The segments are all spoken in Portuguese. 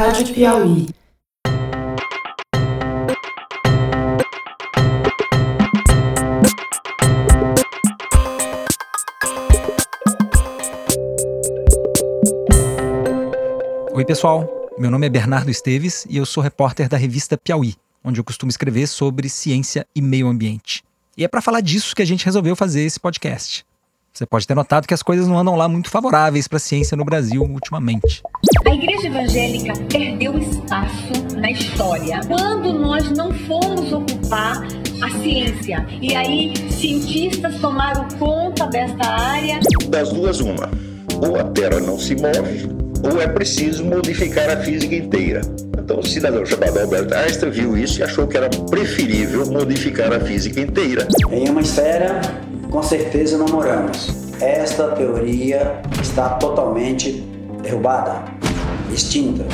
Rádio Piauí. Oi, pessoal. Meu nome é Bernardo Esteves e eu sou repórter da revista Piauí, onde eu costumo escrever sobre ciência e meio ambiente. E é para falar disso que a gente resolveu fazer esse podcast. Você pode ter notado que as coisas não andam lá muito favoráveis para a ciência no Brasil ultimamente. A igreja evangélica perdeu espaço na história quando nós não fomos ocupar a ciência. E aí, cientistas tomaram conta desta área. Das duas, uma. Ou a Terra não se move, ou é preciso modificar a física inteira. Então, o cidadão chamado Albert Einstein viu isso e achou que era preferível modificar a física inteira. Em uma esfera com certeza não moramos. Esta teoria está totalmente derrubada, extinta.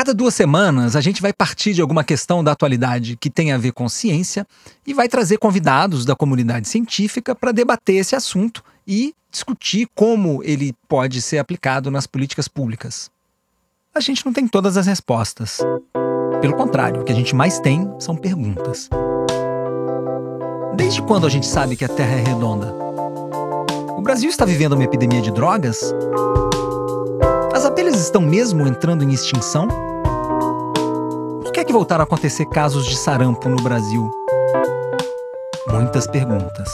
Cada duas semanas, a gente vai partir de alguma questão da atualidade que tem a ver com ciência e vai trazer convidados da comunidade científica para debater esse assunto e discutir como ele pode ser aplicado nas políticas públicas. A gente não tem todas as respostas. Pelo contrário, o que a gente mais tem são perguntas. Desde quando a gente sabe que a Terra é redonda? O Brasil está vivendo uma epidemia de drogas? As abelhas estão mesmo entrando em extinção? Que voltaram a acontecer casos de sarampo no Brasil? Muitas perguntas.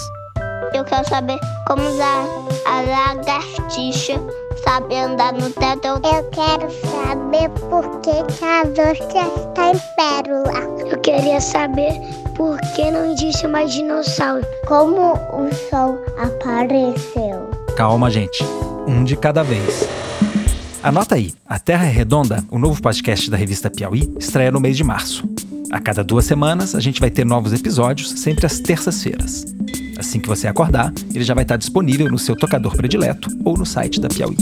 Eu quero saber como usar a lagartixa sabe andar no teto. Eu quero saber por que, que as ostras está em pérola. Eu queria saber por que não existe mais dinossauro. Como o sol apareceu. Calma, gente. Um de cada vez. Anota aí, A Terra é Redonda, o novo podcast da revista Piauí, estreia no mês de março. A cada duas semanas, a gente vai ter novos episódios, sempre às terças-feiras. Assim que você acordar, ele já vai estar disponível no seu tocador predileto ou no site da Piauí.